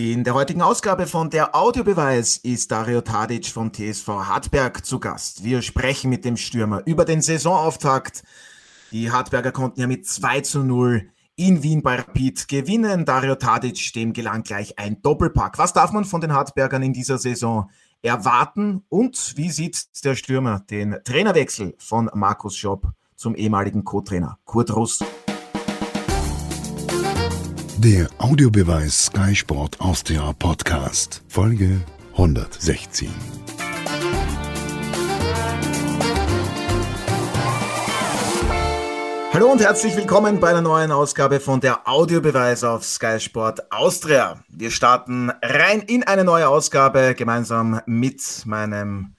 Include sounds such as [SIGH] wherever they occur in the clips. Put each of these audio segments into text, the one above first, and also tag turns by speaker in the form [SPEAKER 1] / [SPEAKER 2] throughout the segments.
[SPEAKER 1] In der heutigen Ausgabe von der Audiobeweis ist Dario Tadic vom TSV Hartberg zu Gast. Wir sprechen mit dem Stürmer über den Saisonauftakt. Die Hartberger konnten ja mit 2 zu 0 in Wien bei Rapid gewinnen. Dario Tadic, dem gelang gleich ein Doppelpack. Was darf man von den Hartbergern in dieser Saison erwarten? Und wie sieht der Stürmer den Trainerwechsel von Markus Schopp zum ehemaligen Co-Trainer Kurt Russ?
[SPEAKER 2] Der Audiobeweis Sky Sport Austria Podcast, Folge 116.
[SPEAKER 1] Hallo und herzlich willkommen bei einer neuen Ausgabe von der Audiobeweis auf Sky Sport Austria. Wir starten rein in eine neue Ausgabe gemeinsam mit meinem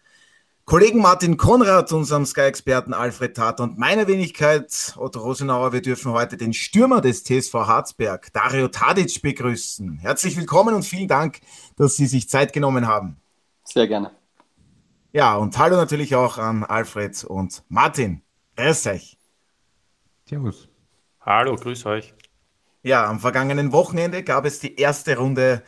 [SPEAKER 1] Kollegen Martin Konrad, unserem Sky-Experten Alfred Tat und meiner Wenigkeit Otto Rosenauer. Wir dürfen heute den Stürmer des TSV Harzberg, Dario Tadic, begrüßen. Herzlich willkommen und vielen Dank, dass Sie sich Zeit genommen haben.
[SPEAKER 3] Sehr gerne.
[SPEAKER 1] Ja, und hallo natürlich auch an Alfred und Martin. Grüß euch.
[SPEAKER 4] Servus. Hallo, grüß euch.
[SPEAKER 1] Ja, am vergangenen Wochenende gab es die erste Runde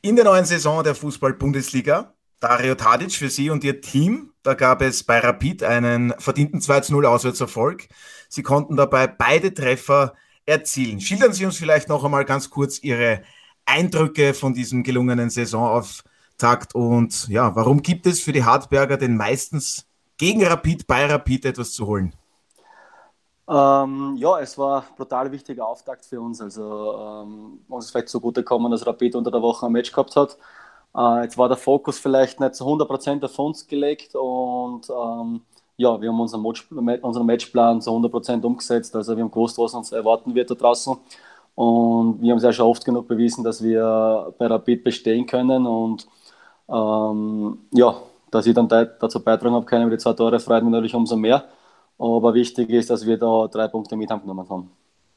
[SPEAKER 1] in der neuen Saison der Fußball-Bundesliga. Dario Tadic für Sie und Ihr Team. Da gab es bei Rapid einen verdienten 2-0 Auswärtserfolg. Sie konnten dabei beide Treffer erzielen. Schildern Sie uns vielleicht noch einmal ganz kurz Ihre Eindrücke von diesem gelungenen Saisonauftakt und ja, warum gibt es für die Hartberger denn meistens gegen Rapid bei Rapid etwas zu holen?
[SPEAKER 3] Ähm, ja, es war ein brutal wichtiger Auftakt für uns. Also ähm, uns ist vielleicht zugute gekommen, dass Rapid unter der Woche ein Match gehabt hat. Äh, jetzt war der Fokus vielleicht nicht zu 100% auf uns gelegt und ähm, ja, wir haben unseren, Match, unseren Matchplan zu 100% umgesetzt. Also wir haben gewusst, was uns erwarten wird da draußen. Und wir haben es ja schon oft genug bewiesen, dass wir bei Rapid bestehen können. Und ähm, ja, dass ich dann dazu beitragen habe können, mit die zwei Tore freut mich natürlich umso mehr. Aber wichtig ist, dass wir da drei Punkte mit haben.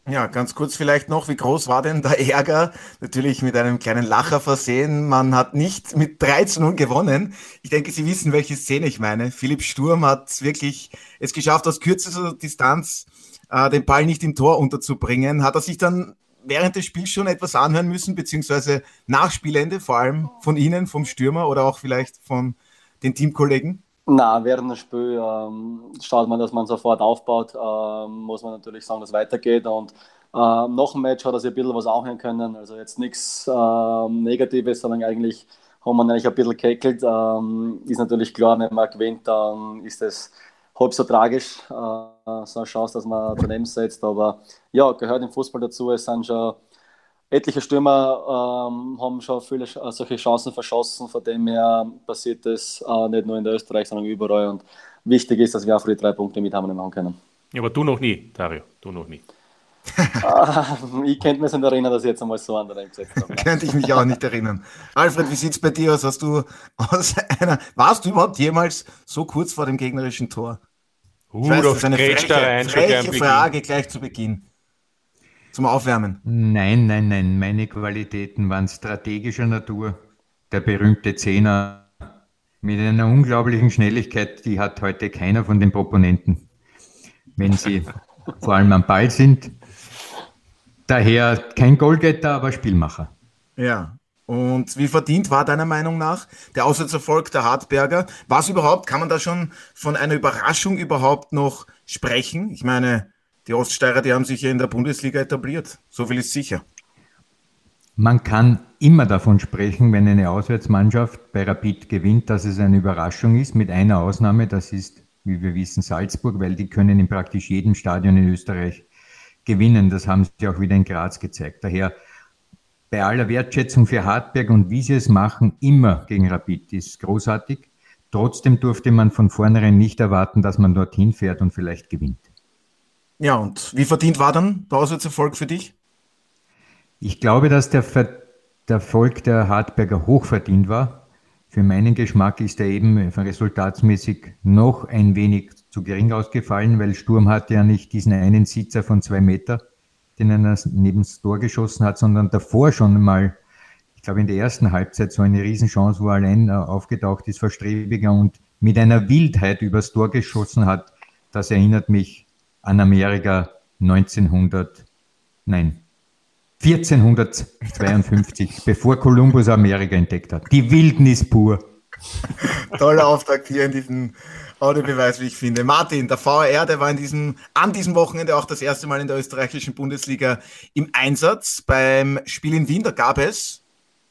[SPEAKER 1] Ja, ganz kurz vielleicht noch, wie groß war denn der Ärger? Natürlich mit einem kleinen Lacher versehen. Man hat nicht mit 3 zu 0 gewonnen. Ich denke, Sie wissen, welche Szene ich meine. Philipp Sturm hat wirklich es geschafft, aus kürzester Distanz äh, den Ball nicht im Tor unterzubringen. Hat er sich dann während des Spiels schon etwas anhören müssen, beziehungsweise nach Spielende, vor allem von Ihnen, vom Stürmer oder auch vielleicht von den Teamkollegen?
[SPEAKER 3] Na, während dem Spiel ähm, schaut man, dass man sofort aufbaut. Ähm, muss man natürlich sagen, dass es weitergeht. Und ähm, noch ein Match hat er sich ein bisschen was anhören können. Also jetzt nichts ähm, Negatives, sondern eigentlich haben wir eigentlich ein bisschen gekeckelt. Ähm, ist natürlich klar, wenn man gewinnt, dann ist es halb so tragisch. Äh, so eine Chance, dass man daneben setzt. Aber ja, gehört im Fußball dazu. Es sind schon etliche Stürmer ähm, haben schon viele äh, solche Chancen verschossen, von dem her passiert das äh, nicht nur in der Österreich, sondern überall. Und wichtig ist, dass wir auch für die drei Punkte mit haben machen können.
[SPEAKER 4] Ja, aber du noch nie, Dario, du noch nie. [LAUGHS] [LAUGHS]
[SPEAKER 3] ich könnte mich nicht erinnern, dass ich jetzt einmal so an der gesetzt habe. [LAUGHS]
[SPEAKER 1] könnte ich mich auch nicht erinnern. Alfred, wie sieht es bei dir aus? Hast du aus einer, warst du überhaupt jemals so kurz vor dem gegnerischen Tor?
[SPEAKER 4] Uh, ich weiß, das ist eine freche,
[SPEAKER 1] freche Frage gleich zu Beginn zum Aufwärmen?
[SPEAKER 5] Nein, nein, nein. Meine Qualitäten waren strategischer Natur. Der berühmte Zehner mit einer unglaublichen Schnelligkeit, die hat heute keiner von den Proponenten, wenn sie [LAUGHS] vor allem am Ball sind. Daher kein Goalgetter, aber Spielmacher.
[SPEAKER 1] Ja. Und wie verdient war deiner Meinung nach der Auswärtserfolg der Hartberger? Was überhaupt, kann man da schon von einer Überraschung überhaupt noch sprechen? Ich meine, die Oststeirer, die haben sich ja in der Bundesliga etabliert. So viel ist sicher.
[SPEAKER 5] Man kann immer davon sprechen, wenn eine Auswärtsmannschaft bei Rapid gewinnt, dass es eine Überraschung ist, mit einer Ausnahme, das ist, wie wir wissen, Salzburg, weil die können in praktisch jedem Stadion in Österreich gewinnen. Das haben sie auch wieder in Graz gezeigt. Daher bei aller Wertschätzung für Hartberg und wie sie es machen, immer gegen Rapid ist großartig. Trotzdem durfte man von vornherein nicht erwarten, dass man dorthin fährt und vielleicht gewinnt.
[SPEAKER 1] Ja, und wie verdient war dann der Auswärtserfolg für dich?
[SPEAKER 5] Ich glaube, dass der, Ver der Erfolg der Hartberger hochverdient war. Für meinen Geschmack ist er eben resultatsmäßig noch ein wenig zu gering ausgefallen, weil Sturm hatte ja nicht diesen einen Sitzer von zwei Meter, den er neben das Tor geschossen hat, sondern davor schon mal, ich glaube in der ersten Halbzeit so eine Riesenchance, wo er allein äh, aufgetaucht ist vor Strebiger und mit einer Wildheit übers Tor geschossen hat. Das erinnert mich an Amerika 1900, nein, 1452, [LAUGHS] bevor Kolumbus Amerika entdeckt hat. Die Wildnis pur.
[SPEAKER 1] Toller Auftakt hier in diesem Audiobeweis, wie ich finde. Martin, der VR, der war in diesem, an diesem Wochenende auch das erste Mal in der österreichischen Bundesliga im Einsatz. Beim Spiel in Wien, da gab es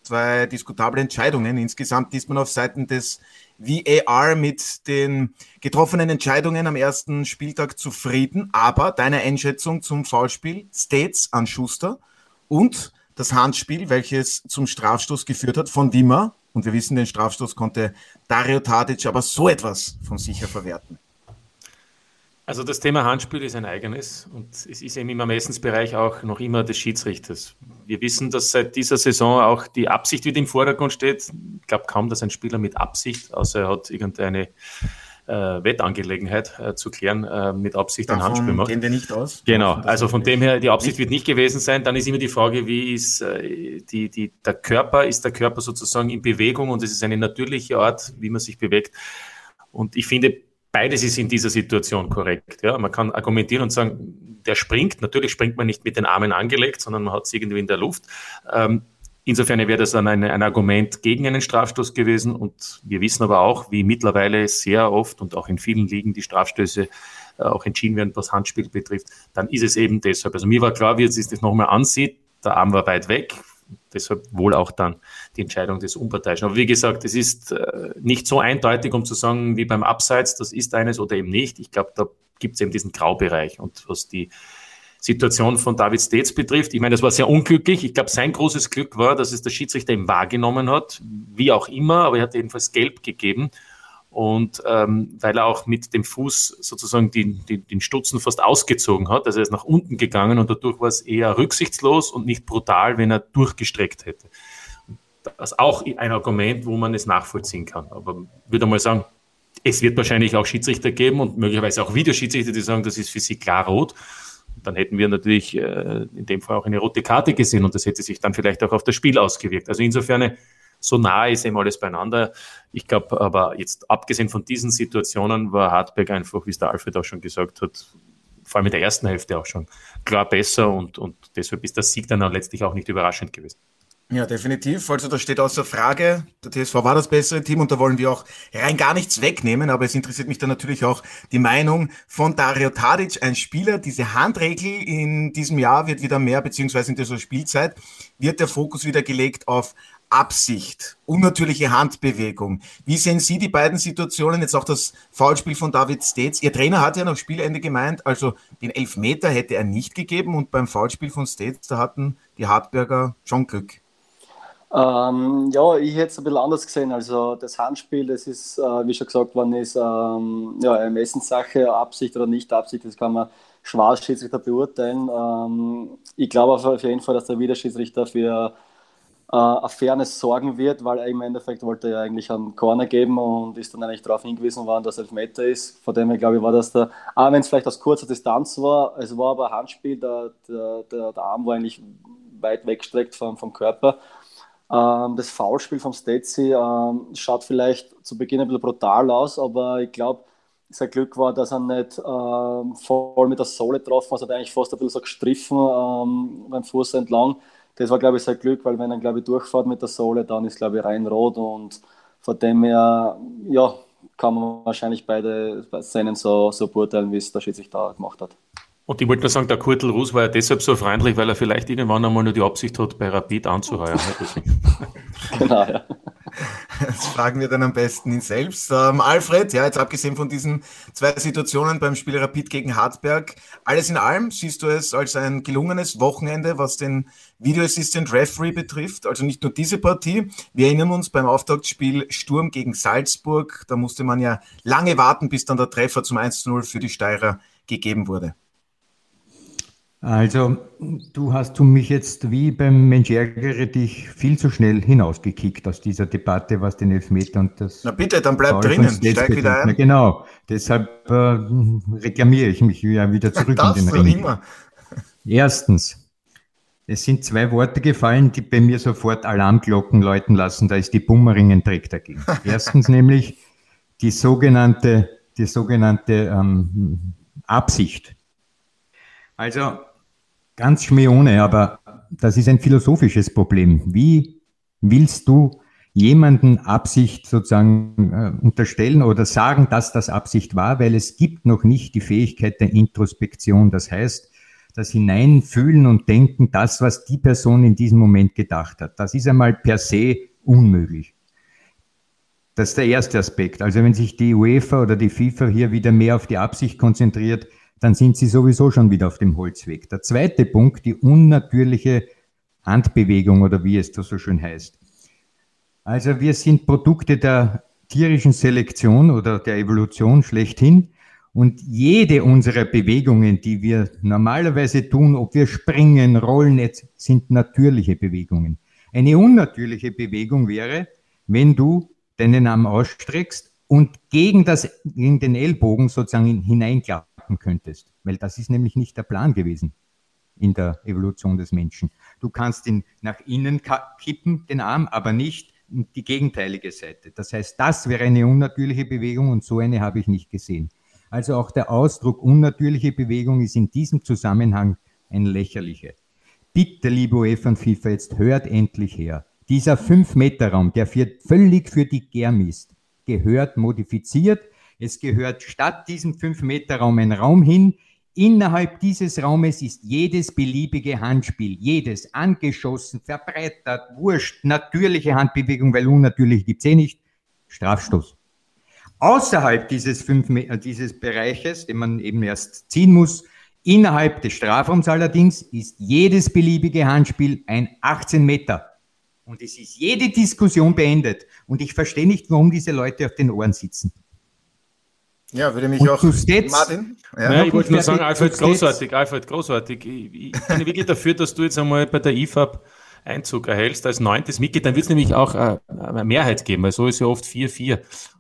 [SPEAKER 1] zwei diskutable Entscheidungen. Insgesamt ist man auf Seiten des VAR mit den getroffenen Entscheidungen am ersten Spieltag zufrieden. Aber deine Einschätzung zum Foulspiel States an Schuster und das Handspiel, welches zum Strafstoß geführt hat von Wimmer. Und wir wissen, den Strafstoß konnte Dario Tadic aber so etwas von sicher verwerten.
[SPEAKER 4] Also das Thema Handspiel ist ein eigenes und es ist eben im Ermessensbereich auch noch immer des Schiedsrichters. Wir wissen, dass seit dieser Saison auch die Absicht wieder im Vordergrund steht. Ich glaube kaum, dass ein Spieler mit Absicht, außer er hat irgendeine äh, Wettangelegenheit äh, zu klären, äh, mit Absicht
[SPEAKER 1] Davon
[SPEAKER 4] ein Handspiel macht.
[SPEAKER 1] gehen wir nicht aus.
[SPEAKER 4] Genau, also von dem her, die Absicht wird nicht gewesen sein. Dann ist immer die Frage, wie ist äh, die, die, der Körper, ist der Körper sozusagen in Bewegung und es ist eine natürliche Art, wie man sich bewegt. Und ich finde, beides ist in dieser Situation korrekt. Ja, man kann argumentieren und sagen, der springt. Natürlich springt man nicht mit den Armen angelegt, sondern man hat es irgendwie in der Luft. Ähm, insofern wäre das dann ein, ein, Argument gegen einen Strafstoß gewesen. Und wir wissen aber auch, wie mittlerweile sehr oft und auch in vielen Ligen die Strafstöße äh, auch entschieden werden, was Handspiel betrifft. Dann ist es eben deshalb. Also mir war klar, wie es sich das nochmal ansieht. Der Arm war weit weg deshalb wohl auch dann die Entscheidung des Unparteiischen. Aber wie gesagt, es ist äh, nicht so eindeutig, um zu sagen, wie beim Abseits, das ist eines oder eben nicht. Ich glaube, da gibt es eben diesen Graubereich. Und was die Situation von David States betrifft, ich meine, das war sehr unglücklich. Ich glaube, sein großes Glück war, dass es der Schiedsrichter eben wahrgenommen hat, wie auch immer, aber er hat jedenfalls gelb gegeben. Und ähm, weil er auch mit dem Fuß sozusagen den, den, den Stutzen fast ausgezogen hat, also er ist nach unten gegangen und dadurch war es eher rücksichtslos und nicht brutal, wenn er durchgestreckt hätte. Das ist auch ein Argument, wo man es nachvollziehen kann. Aber ich würde mal sagen, es wird wahrscheinlich auch Schiedsrichter geben und möglicherweise auch Videoschiedsrichter, die sagen, das ist für sie klar rot. Dann hätten wir natürlich äh, in dem Fall auch eine rote Karte gesehen und das hätte sich dann vielleicht auch auf das Spiel ausgewirkt. Also insofern so nah ist eben alles beieinander. Ich glaube aber jetzt abgesehen von diesen Situationen war Hartberg einfach, wie es der Alfred auch schon gesagt hat, vor allem in der ersten Hälfte auch schon klar besser und, und deshalb ist der Sieg dann auch letztlich auch nicht überraschend gewesen.
[SPEAKER 1] Ja, definitiv. Also da steht außer Frage, der TSV war das bessere Team und da wollen wir auch rein gar nichts wegnehmen, aber es interessiert mich dann natürlich auch die Meinung von Dario Tadic, ein Spieler. Diese Handregel in diesem Jahr wird wieder mehr, beziehungsweise in dieser Spielzeit wird der Fokus wieder gelegt auf Absicht, unnatürliche Handbewegung. Wie sehen Sie die beiden Situationen? Jetzt auch das Foulspiel von David States. Ihr Trainer hat ja nach Spielende gemeint, also den Elfmeter hätte er nicht gegeben und beim Foulspiel von States, da hatten die Hartberger schon Glück.
[SPEAKER 3] Ähm, ja, ich hätte es ein bisschen anders gesehen. Also das Handspiel, das ist, äh, wie schon gesagt worden ist, ähm, ja, Ermessenssache, Absicht oder nicht Absicht, das kann man schwarz Schiedsrichter beurteilen. Ähm, ich glaube auf jeden Fall, dass der Wiederschiedsrichter für äh, auf Fairness sorgen wird, weil er im Endeffekt wollte er ja eigentlich einen Corner geben und ist dann eigentlich darauf hingewiesen worden, dass er Meter ist. Von dem her glaube ich, war das der, auch wenn es vielleicht aus kurzer Distanz war, es war aber ein Handspiel, der, der, der, der Arm war eigentlich weit weggestreckt vom, vom Körper. Ähm, das Foulspiel vom Stetsy ähm, schaut vielleicht zu Beginn ein bisschen brutal aus, aber ich glaube, sein Glück war, dass er nicht ähm, voll mit der Sohle getroffen hat, er hat eigentlich fast ein bisschen so gestriffen ähm, beim Fuß entlang das war, glaube ich, sein Glück, weil wenn er, glaube ich, durchfährt mit der Sohle, dann ist, glaube ich, rein rot und von dem her, ja, kann man wahrscheinlich beide Szenen so, so beurteilen, wie es der Schiedsrichter gemacht hat.
[SPEAKER 4] Und ich wollte nur sagen, der Kurtel Ruß war ja deshalb so freundlich, weil er vielleicht irgendwann einmal nur die Absicht hat, bei Rapid anzuheuern. [LAUGHS]
[SPEAKER 1] genau, ja. Das fragen wir dann am besten ihn selbst. Ähm, Alfred, ja, jetzt abgesehen von diesen zwei Situationen beim Spiel Rapid gegen Hartberg, alles in allem siehst du es als ein gelungenes Wochenende, was den Video Assistant Referee betrifft. Also nicht nur diese Partie. Wir erinnern uns beim Auftaktspiel Sturm gegen Salzburg. Da musste man ja lange warten, bis dann der Treffer zum 1-0 für die Steirer gegeben wurde.
[SPEAKER 5] Also, du hast du mich jetzt wie beim Mensch ärgere dich viel zu schnell hinausgekickt aus dieser Debatte, was den Elfmeter und das.
[SPEAKER 1] Na bitte, dann bleib drinnen, steig wieder ein. Na
[SPEAKER 5] genau, deshalb äh, reklamiere ich mich ja wieder [LAUGHS] zurück in den Ring. Immer. Erstens, es sind zwei Worte gefallen, die bei mir sofort Alarmglocken läuten lassen. Da ist die Bummeringen trägt dagegen. [LAUGHS] Erstens nämlich die sogenannte, die sogenannte ähm, Absicht. Also Ganz schmione, aber das ist ein philosophisches Problem. Wie willst du jemanden Absicht sozusagen äh, unterstellen oder sagen, dass das Absicht war, weil es gibt noch nicht die Fähigkeit der Introspektion. Das heißt, das Hineinfühlen und Denken, das, was die Person in diesem Moment gedacht hat. Das ist einmal per se unmöglich. Das ist der erste Aspekt. Also wenn sich die UEFA oder die FIFA hier wieder mehr auf die Absicht konzentriert, dann sind sie sowieso schon wieder auf dem Holzweg. Der zweite Punkt, die unnatürliche Handbewegung oder wie es da so schön heißt. Also wir sind Produkte der tierischen Selektion oder der Evolution schlechthin. Und jede unserer Bewegungen, die wir normalerweise tun, ob wir springen, rollen, sind natürliche Bewegungen. Eine unnatürliche Bewegung wäre, wenn du deinen Arm ausstreckst und gegen, das, gegen den Ellbogen sozusagen hineinklappen könntest. Weil das ist nämlich nicht der Plan gewesen in der Evolution des Menschen. Du kannst ihn nach innen kippen, den Arm, aber nicht die gegenteilige Seite. Das heißt, das wäre eine unnatürliche Bewegung und so eine habe ich nicht gesehen. Also auch der Ausdruck unnatürliche Bewegung ist in diesem Zusammenhang ein lächerlicher. Bitte, liebe UEFA und FIFA, jetzt hört endlich her. Dieser 5-Meter-Raum, der für, völlig für die Germ ist, gehört modifiziert. Es gehört statt diesem 5-Meter-Raum ein Raum hin. Innerhalb dieses Raumes ist jedes beliebige Handspiel, jedes angeschossen, verbreitert, wurscht, natürliche Handbewegung, weil unnatürlich gibt's eh nicht, Strafstoß. Außerhalb dieses, fünf, dieses Bereiches, den man eben erst ziehen muss, innerhalb des Strafraums allerdings, ist jedes beliebige Handspiel ein 18 Meter. Und es ist jede Diskussion beendet. Und ich verstehe nicht, warum diese Leute auf den Ohren sitzen.
[SPEAKER 1] Ja, würde mich und auch.
[SPEAKER 4] Stets, Martin? Ja. Naja, ich wollte nur sagen, Alfred, großartig, Alfred, großartig. Ich, ich bin wirklich dafür, dass du jetzt einmal bei der IFAB Einzug erhältst als neuntes Mitglied, dann wird es nämlich auch äh, eine Mehrheit geben, weil so ist ja oft 4-4.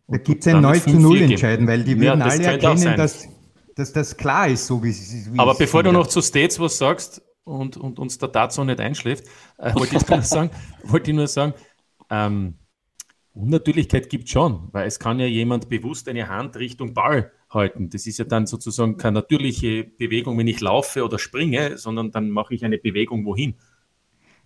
[SPEAKER 5] Da gibt es ein 9 zu 0 entscheiden, weil die würden ja, alle erkennen, dass, dass das klar ist, so wie es ist.
[SPEAKER 4] Aber bevor du noch zu States was sagst und, und uns der dazu nicht einschläft, äh, wollte ich nur [LAUGHS] sagen, wollte ich nur sagen ähm, Unnatürlichkeit gibt schon, weil es kann ja jemand bewusst eine Hand Richtung Ball halten. Das ist ja dann sozusagen keine natürliche Bewegung, wenn ich laufe oder springe, sondern dann mache ich eine Bewegung wohin.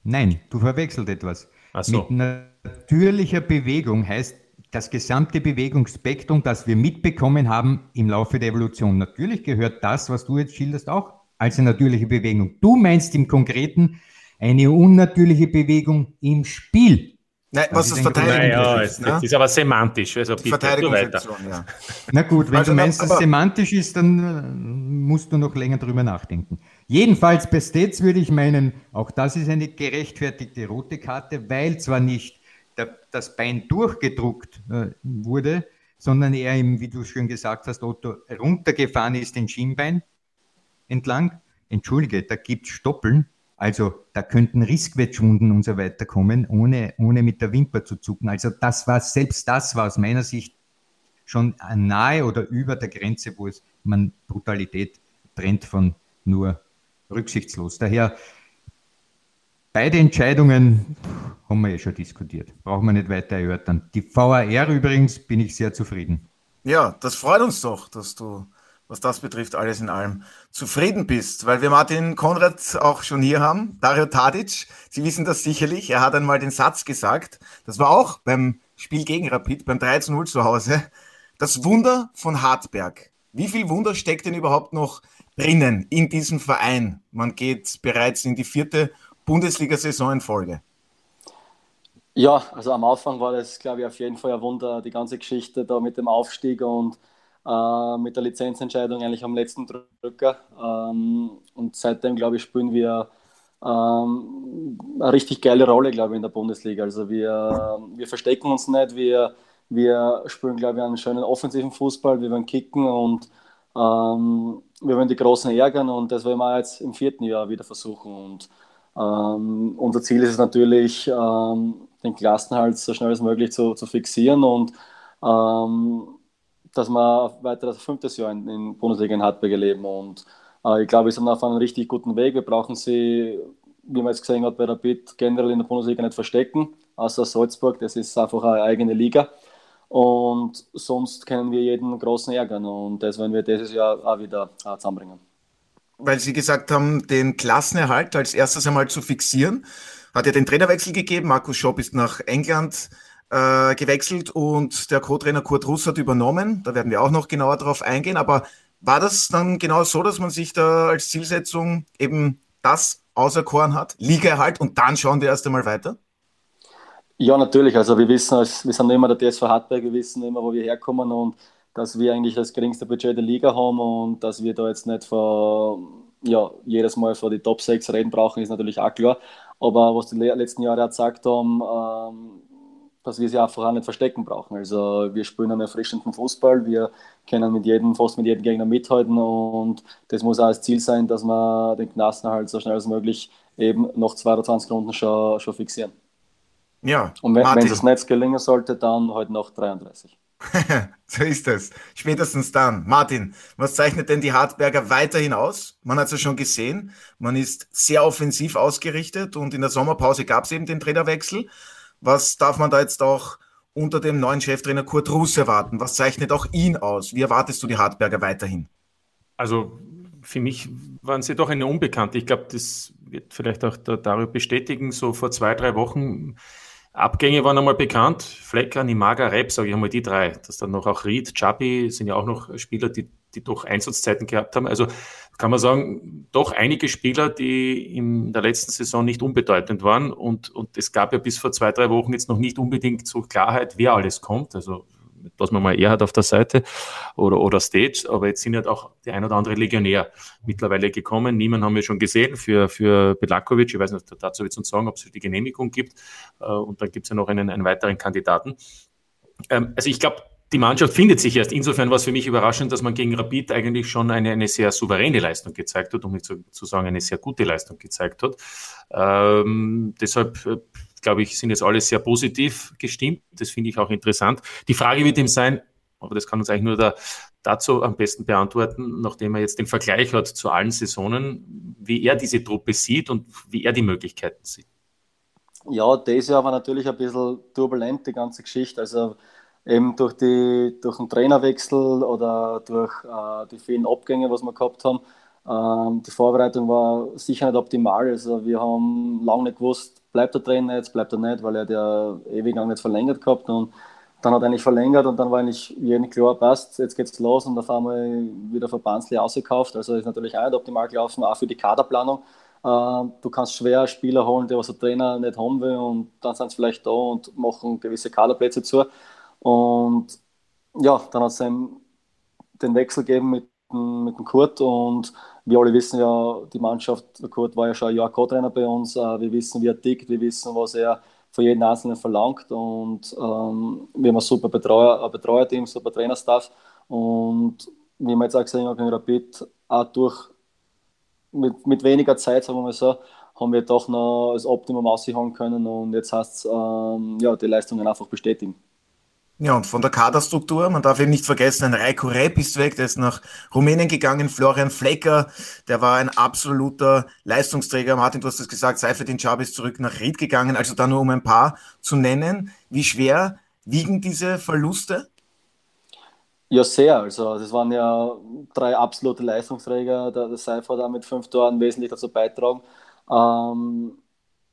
[SPEAKER 5] Nein, du verwechselt etwas. So. Mit natürlicher Bewegung heißt das gesamte Bewegungsspektrum, das wir mitbekommen haben im Laufe der Evolution. Natürlich gehört das, was du jetzt schilderst, auch als eine natürliche Bewegung. Du meinst im Konkreten eine unnatürliche Bewegung im Spiel.
[SPEAKER 1] Nein, was das, das Verteidigung
[SPEAKER 4] naja, ist, ne? ist aber semantisch. Also
[SPEAKER 1] die Verteidigungsaktion, ja.
[SPEAKER 5] Na gut, wenn also du meinst, dass es semantisch ist, dann äh, musst du noch länger drüber nachdenken. Jedenfalls bei Stets würde ich meinen, auch das ist eine gerechtfertigte rote Karte, weil zwar nicht der, das Bein durchgedruckt äh, wurde, sondern er eben, wie du schön gesagt hast, Otto, runtergefahren ist den Schienbein entlang. Entschuldige, da gibt es Stoppeln also da könnten Riskwetschwunden und so weiter kommen, ohne, ohne mit der Wimper zu zucken. Also das war, selbst das war aus meiner Sicht schon nahe oder über der Grenze, wo es man Brutalität trennt von nur rücksichtslos. Daher beide Entscheidungen haben wir ja schon diskutiert. Brauchen wir nicht weiter erörtern. Die VAR übrigens bin ich sehr zufrieden.
[SPEAKER 1] Ja, das freut uns doch, dass du was das betrifft, alles in allem zufrieden bist, weil wir Martin Konrad auch schon hier haben, Dario Tadic, Sie wissen das sicherlich, er hat einmal den Satz gesagt, das war auch beim Spiel gegen Rapid, beim 3 zu 0 zu Hause, das Wunder von Hartberg. Wie viel Wunder steckt denn überhaupt noch drinnen in diesem Verein? Man geht bereits in die vierte Bundesliga-Saison in Folge.
[SPEAKER 3] Ja, also am Anfang war das, glaube ich, auf jeden Fall ein Wunder, die ganze Geschichte da mit dem Aufstieg und äh, mit der Lizenzentscheidung eigentlich am letzten Drücker. Ähm, und seitdem, glaube ich, spielen wir ähm, eine richtig geile Rolle, glaube ich, in der Bundesliga. Also wir, wir verstecken uns nicht, wir, wir spielen, glaube ich, einen schönen offensiven Fußball, wir wollen kicken und ähm, wir wollen die Großen ärgern und das wollen wir jetzt im vierten Jahr wieder versuchen. Und ähm, unser Ziel ist es natürlich, ähm, den Klassenhalt so schnell als möglich zu, zu fixieren und ähm, dass wir weiter das fünftes Jahr in, in Bundesliga in Hartberg erleben. Und äh, ich glaube, wir sind auf einem richtig guten Weg. Wir brauchen sie, wie man jetzt gesehen hat, bei Rapid generell in der Bundesliga nicht verstecken, außer Salzburg. Das ist einfach eine eigene Liga. Und sonst können wir jeden Großen ärgern. Und das werden wir dieses Jahr auch wieder äh, zusammenbringen.
[SPEAKER 1] weil Sie gesagt haben, den Klassenerhalt als erstes einmal zu fixieren. Hat ja den Trainerwechsel gegeben. Markus Schopp ist nach England äh, gewechselt und der Co-Trainer Kurt Russ hat übernommen. Da werden wir auch noch genauer darauf eingehen. Aber war das dann genau so, dass man sich da als Zielsetzung eben das auserkoren hat? Ligaerhalt und dann schauen wir erst einmal weiter?
[SPEAKER 3] Ja, natürlich. Also wir wissen, wir sind immer der TSV Hartberg, wir wissen immer, wo wir herkommen und dass wir eigentlich das geringste Budget der Liga haben und dass wir da jetzt nicht vor, ja, jedes Mal vor die Top 6 reden brauchen, ist natürlich auch klar. Aber was die letzten Jahre auch gesagt haben, ähm, dass wir sie einfach auch nicht verstecken brauchen. Also wir spielen einen erfrischenden Fußball, wir können mit jedem, fast mit jedem Gegner mithalten und das muss auch das Ziel sein, dass wir den halt so schnell als möglich eben noch 22 Runden schon, schon fixieren. Ja, und wenn, es nicht gelingen sollte, dann heute halt noch 33. [LAUGHS]
[SPEAKER 1] so ist es. Spätestens dann. Martin, was zeichnet denn die Hartberger weiterhin aus? Man hat es ja schon gesehen. Man ist sehr offensiv ausgerichtet und in der Sommerpause gab es eben den Trainerwechsel. Was darf man da jetzt auch unter dem neuen Cheftrainer Kurt Russ erwarten? Was zeichnet auch ihn aus? Wie erwartest du die Hartberger weiterhin?
[SPEAKER 4] Also für mich waren sie doch eine Unbekannte. Ich glaube, das wird vielleicht auch darüber bestätigen. So vor zwei, drei Wochen Abgänge waren einmal bekannt. Flecker, Nimaga, Rep, sage ich einmal die drei. Das dann noch auch Reed, Chabi sind ja auch noch Spieler, die, die doch Einsatzzeiten gehabt haben. Also kann man sagen, doch einige Spieler, die in der letzten Saison nicht unbedeutend waren. Und, und es gab ja bis vor zwei, drei Wochen jetzt noch nicht unbedingt so Klarheit, wer alles kommt. Also was man mal eher hat auf der Seite oder, oder Stage, aber jetzt sind halt auch die ein oder andere Legionär mittlerweile gekommen. Niemand haben wir schon gesehen für, für Belakovic. Ich weiß nicht, dazu wird es uns sagen, ob es die Genehmigung gibt. Äh, und dann gibt es ja noch einen, einen weiteren Kandidaten. Ähm, also ich glaube, die Mannschaft findet sich erst. Insofern war es für mich überraschend, dass man gegen Rapid eigentlich schon eine, eine sehr souveräne Leistung gezeigt hat, um nicht zu, zu sagen, eine sehr gute Leistung gezeigt hat. Ähm, deshalb äh, glaube ich, sind jetzt alle sehr positiv gestimmt. Das finde ich auch interessant. Die Frage wird ihm sein, aber das kann uns eigentlich nur der, dazu am besten beantworten, nachdem er jetzt den Vergleich hat zu allen Saisonen, wie er diese Truppe sieht und wie er die Möglichkeiten sieht.
[SPEAKER 3] Ja, dieses Jahr war natürlich ein bisschen turbulent, die ganze Geschichte. Also eben durch, die, durch den Trainerwechsel oder durch äh, die vielen Abgänge, was wir gehabt haben. Ähm, die Vorbereitung war sicher nicht optimal. Also wir haben lange nicht gewusst, bleibt der Trainer jetzt, bleibt er nicht, weil er der ewig lang nicht verlängert gehabt und dann hat er eigentlich verlängert und dann war eigentlich jedem klar, passt, jetzt geht's los und auf einmal wieder verbandslich ausgekauft. Also ist natürlich auch nicht optimal gelaufen, auch für die Kaderplanung. Äh, du kannst schwer Spieler holen, die was der Trainer nicht haben will und dann sind sie vielleicht da und machen gewisse Kaderplätze zu. Und ja, dann hat es den Wechsel gegeben mit, mit dem Kurt und wir alle wissen ja, die Mannschaft, der Kurt war ja schon ein Jahr Co-Trainer bei uns, äh, wir wissen, wie er tickt, wir wissen, was er von jedem Einzelnen verlangt und ähm, wir haben ein super Betreuer, ein Betreuerteam, super Trainerstaff und wie wir jetzt auch gesehen haben gegen Rapid, auch durch mit, mit weniger Zeit, sagen wir mal so, haben wir doch noch das Optimum aushauen können und jetzt heißt es, ähm, ja, die Leistungen einfach bestätigen.
[SPEAKER 1] Ja, und von der Kaderstruktur, man darf eben nicht vergessen, ein Reiko Rep ist weg, der ist nach Rumänien gegangen, Florian Flecker, der war ein absoluter Leistungsträger. Martin, du hast es gesagt, Seifedin Chab ist zurück nach Ried gegangen, also da nur um ein paar zu nennen. Wie schwer wiegen diese Verluste?
[SPEAKER 3] Ja, sehr. Also das waren ja drei absolute Leistungsträger. Der, der Seifer da mit fünf Toren wesentlich dazu beitragen. Ähm,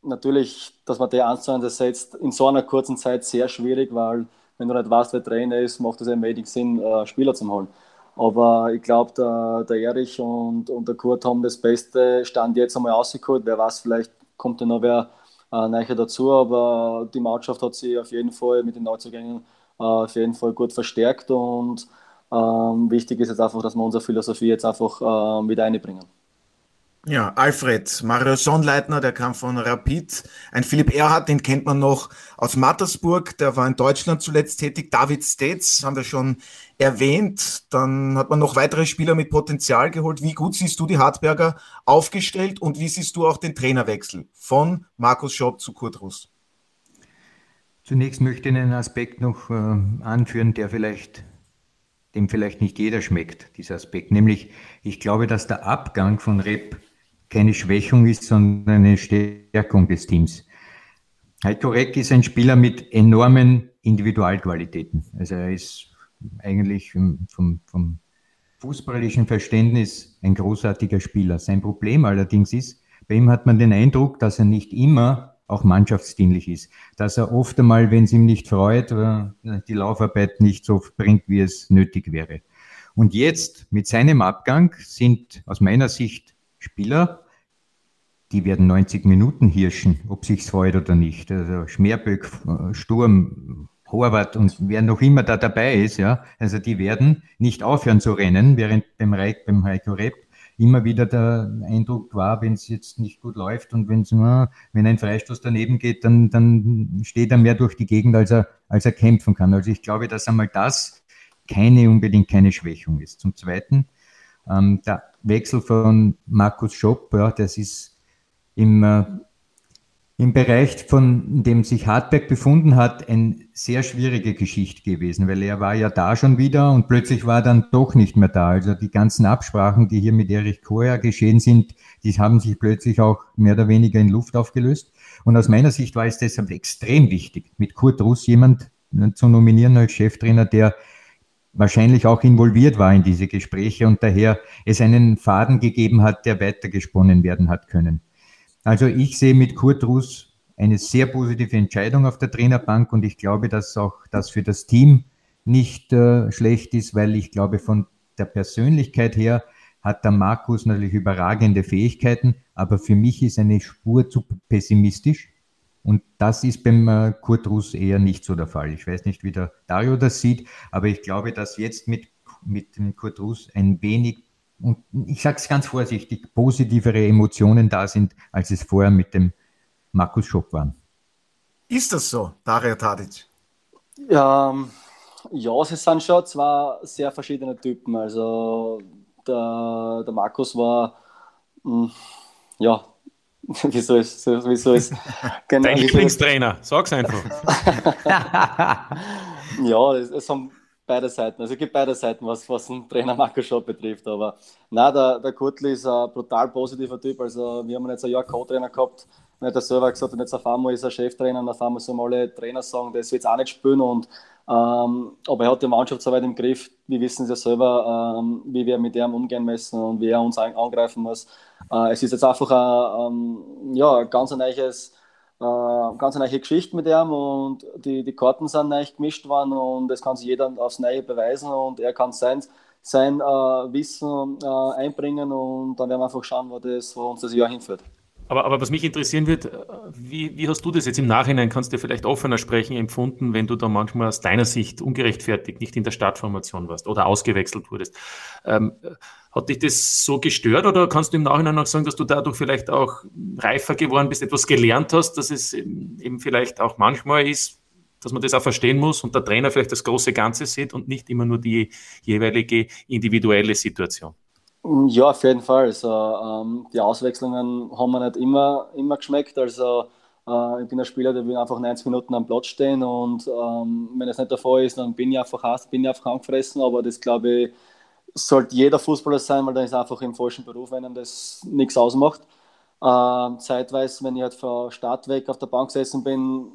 [SPEAKER 3] natürlich, dass man die eins ersetzt, in so einer kurzen Zeit sehr schwierig, weil wenn du nicht weißt, wer Trainer ist, macht es eben wenig Sinn, äh, Spieler zu holen. Aber ich glaube, der, der Erich und, und der Kurt haben das beste Stand jetzt einmal rausgeholt. Wer weiß, vielleicht kommt ja noch wer äh, nachher dazu, aber die Mannschaft hat sich auf jeden Fall mit den Neuzugängen äh, auf jeden Fall gut verstärkt und ähm, wichtig ist jetzt einfach, dass wir unsere Philosophie jetzt einfach äh, wieder einbringen.
[SPEAKER 1] Ja, Alfred, Mario Sonnleitner, der kam von Rapid. Ein Philipp Erhardt, den kennt man noch aus Mattersburg, der war in Deutschland zuletzt tätig. David States haben wir schon erwähnt. Dann hat man noch weitere Spieler mit Potenzial geholt. Wie gut siehst du die Hartberger aufgestellt und wie siehst du auch den Trainerwechsel von Markus Schopp zu Kurt Russ?
[SPEAKER 5] Zunächst möchte ich einen Aspekt noch äh, anführen, der vielleicht dem vielleicht nicht jeder schmeckt, dieser Aspekt. Nämlich, ich glaube, dass der Abgang von Rep keine Schwächung ist, sondern eine Stärkung des Teams. Heiko Reck ist ein Spieler mit enormen Individualqualitäten. Also er ist eigentlich vom, vom, fußballischen Verständnis ein großartiger Spieler. Sein Problem allerdings ist, bei ihm hat man den Eindruck, dass er nicht immer auch mannschaftsdienlich ist. Dass er oft einmal, wenn es ihm nicht freut, äh, die Laufarbeit nicht so bringt, wie es nötig wäre. Und jetzt mit seinem Abgang sind aus meiner Sicht Spieler, die werden 90 Minuten hirschen, ob sich's freut oder nicht. Also Schmerböck, äh, Sturm, Horvath und wer noch immer da dabei ist, ja, also die werden nicht aufhören zu rennen, während beim, Reik, beim Heiko Repp immer wieder der Eindruck war, wenn es jetzt nicht gut läuft und wenn's, wenn ein Freistoß daneben geht, dann, dann steht er mehr durch die Gegend, als er, als er kämpfen kann. Also ich glaube, dass einmal das keine unbedingt keine Schwächung ist. Zum Zweiten, ähm, der Wechsel von Markus Schopp, ja, das ist im äh, im Bereich, von dem sich Hartberg befunden hat, eine sehr schwierige Geschichte gewesen, weil er war ja da schon wieder und plötzlich war er dann doch nicht mehr da. Also die ganzen Absprachen, die hier mit Erich Koher geschehen sind, die haben sich plötzlich auch mehr oder weniger in Luft aufgelöst. Und aus meiner Sicht war es deshalb extrem wichtig, mit Kurt Russ jemand zu nominieren als Cheftrainer, der wahrscheinlich auch involviert war in diese Gespräche und daher es einen Faden gegeben hat, der weitergesponnen werden hat können. Also ich sehe mit Kurt Russ eine sehr positive Entscheidung auf der Trainerbank und ich glaube, dass auch das für das Team nicht äh, schlecht ist, weil ich glaube, von der Persönlichkeit her hat der Markus natürlich überragende Fähigkeiten, aber für mich ist eine Spur zu pessimistisch. Und das ist beim äh, Kurt Russ eher nicht so der Fall. Ich weiß nicht, wie der Dario das sieht, aber ich glaube, dass jetzt mit, mit dem Kurt Russ ein wenig und ich sage es ganz vorsichtig, positivere Emotionen da sind, als es vorher mit dem Markus Schopp waren.
[SPEAKER 1] Ist das so, Dario Tadic?
[SPEAKER 3] Ja, ja, es sind schon zwei sehr verschiedene Typen. Also der, der Markus war, mh, hm, ja, [LAUGHS] wie soll es, wie soll es, [LAUGHS]
[SPEAKER 4] genau, Dein Lieblingstrainer, sag's einfach. [LAUGHS]
[SPEAKER 3] ja, es, es haben beide Seiten. Also es gibt beide Seiten, was, was den Trainer Marco Schott betrifft. Aber nein, der, der Kurtli ist ein brutal positiver Typ. Also wir haben jetzt ein Jahr Co-Trainer gehabt. Und er hat selber gesagt, und jetzt auf einmal ist er Cheftrainer und auf einmal so alle Trainer sagen, das wird es auch nicht spielen. Und, ähm, aber er hat die Mannschaft so weit im Griff, wir wissen es ja selber, ähm, wie wir mit ihm umgehen müssen und wie er uns angreifen muss. Äh, es ist jetzt einfach ein, ähm, ja, ganz ein neues äh, ganz eine neue Geschichte mit ihm und die, die Karten sind neu gemischt worden und das kann sich jeder aufs Neue beweisen und er kann sein, sein äh, Wissen äh, einbringen und dann werden wir einfach schauen, wo, das, wo uns das Jahr hinführt.
[SPEAKER 4] Aber, aber was mich interessieren wird, äh, wie, wie hast du das jetzt im Nachhinein, kannst du vielleicht offener sprechen, empfunden, wenn du da manchmal aus deiner Sicht ungerechtfertigt nicht in der Startformation warst oder ausgewechselt wurdest? Ähm, hat dich das so gestört oder kannst du im Nachhinein noch sagen, dass du dadurch vielleicht auch reifer geworden bist, etwas gelernt hast, dass es eben vielleicht auch manchmal ist, dass man das auch verstehen muss und der Trainer vielleicht das große Ganze sieht und nicht immer nur die jeweilige individuelle Situation?
[SPEAKER 3] Ja, auf jeden Fall. Also, ähm, die Auswechslungen haben mir nicht immer, immer geschmeckt. Also, äh, ich bin ein Spieler, der will einfach 90 Minuten am Platz stehen und ähm, wenn das nicht der Fall ist, dann bin ich einfach heiß, bin ich einfach angefressen. Aber das glaube ich, sollte jeder Fußballer sein, weil dann ist einfach im falschen Beruf, wenn ihm das nichts ausmacht. Ähm, zeitweise, wenn ich halt von Start weg auf der Bank gesessen bin,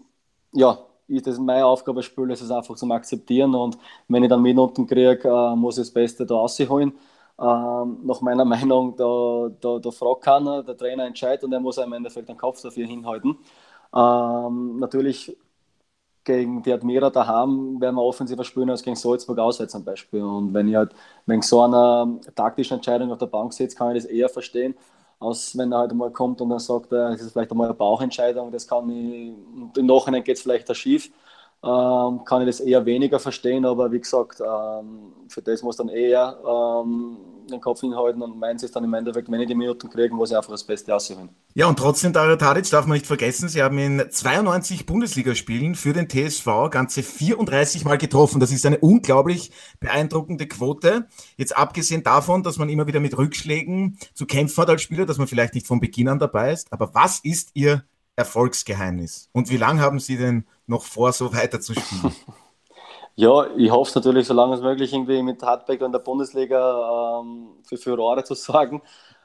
[SPEAKER 3] ja, ist das meine Aufgabe, Spiel ist es einfach zum Akzeptieren und wenn ich dann Minuten kriege, äh, muss ich das Beste da rausholen. Ähm, nach meiner [LAUGHS] Meinung, da, da, da fragt keiner, der Trainer entscheidet und er muss im Endeffekt den Kopf dafür hinhalten. Ähm, natürlich gegen die Admira daheim werden wir offensiver spielen als gegen Salzburg auswärts zum Beispiel. Und wenn ich halt wegen so einer taktischen Entscheidung auf der Bank sitze, kann ich das eher verstehen, als wenn er halt mal kommt und dann sagt, es ist vielleicht einmal eine Bauchentscheidung, das kann ich, im Nachhinein geht es vielleicht da schief ähm, kann ich das eher weniger verstehen, aber wie gesagt, ähm, für das muss dann eher ähm, den Kopf hinhalten und meins ist dann im Endeffekt, wenn ich die Minuten kriege, muss ich einfach das Beste aussuchen.
[SPEAKER 1] Ja, und trotzdem, Dario Tadic darf man nicht vergessen, Sie haben in 92 Bundesligaspielen für den TSV ganze 34 Mal getroffen. Das ist eine unglaublich beeindruckende Quote. Jetzt abgesehen davon, dass man immer wieder mit Rückschlägen zu kämpfen hat als Spieler, dass man vielleicht nicht von Beginn an dabei ist. Aber was ist Ihr Erfolgsgeheimnis? Und wie lange haben Sie denn noch vor, so weiter zu spielen? [LAUGHS]
[SPEAKER 3] Ja, ich hoffe es natürlich, solange es möglich irgendwie mit Hartberg in der Bundesliga ähm, für Furore zu sorgen.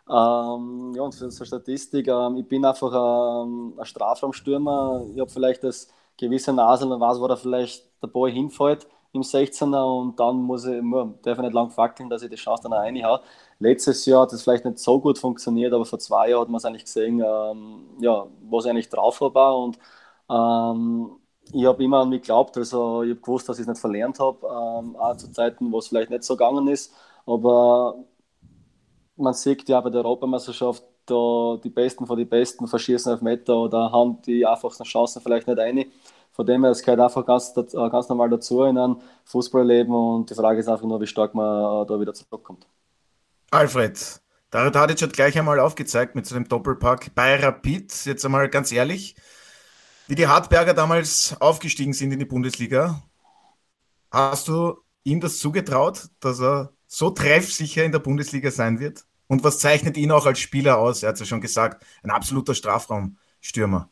[SPEAKER 3] Ähm, ja, und für so Statistik, ähm, ich bin einfach ähm, ein Strafraumstürmer. Ich habe vielleicht das gewisse Nase und weiß, wo da vielleicht der Ball hinfällt. im 16er und dann muss ich, darf ich nicht lang fackeln, dass ich die Chance dann auch reinhaue. Letztes Jahr hat es vielleicht nicht so gut funktioniert, aber vor zwei Jahren hat man es eigentlich gesehen, ähm, ja, was ich eigentlich drauf war und ähm, ich habe immer an mich geglaubt, also ich habe gewusst, dass ich es nicht verlernt habe, ähm, auch zu Zeiten, wo es vielleicht nicht so gegangen ist, aber man sieht ja bei der Europameisterschaft, da die Besten von den Besten verschießen auf Meter oder haben die einfachsten Chancen vielleicht nicht eine. Von dem her, es gehört einfach ganz, äh, ganz normal dazu in einem Fußballleben und die Frage ist einfach nur, wie stark man äh, da wieder zurückkommt.
[SPEAKER 1] Alfred, Dario Tadic hat gleich einmal aufgezeigt mit seinem Doppelpack bei Rapid. Jetzt einmal ganz ehrlich, wie die Hartberger damals aufgestiegen sind in die Bundesliga, hast du ihm das zugetraut, dass er so treffsicher in der Bundesliga sein wird? Und was zeichnet ihn auch als Spieler aus? Er hat es ja schon gesagt, ein absoluter Strafraumstürmer.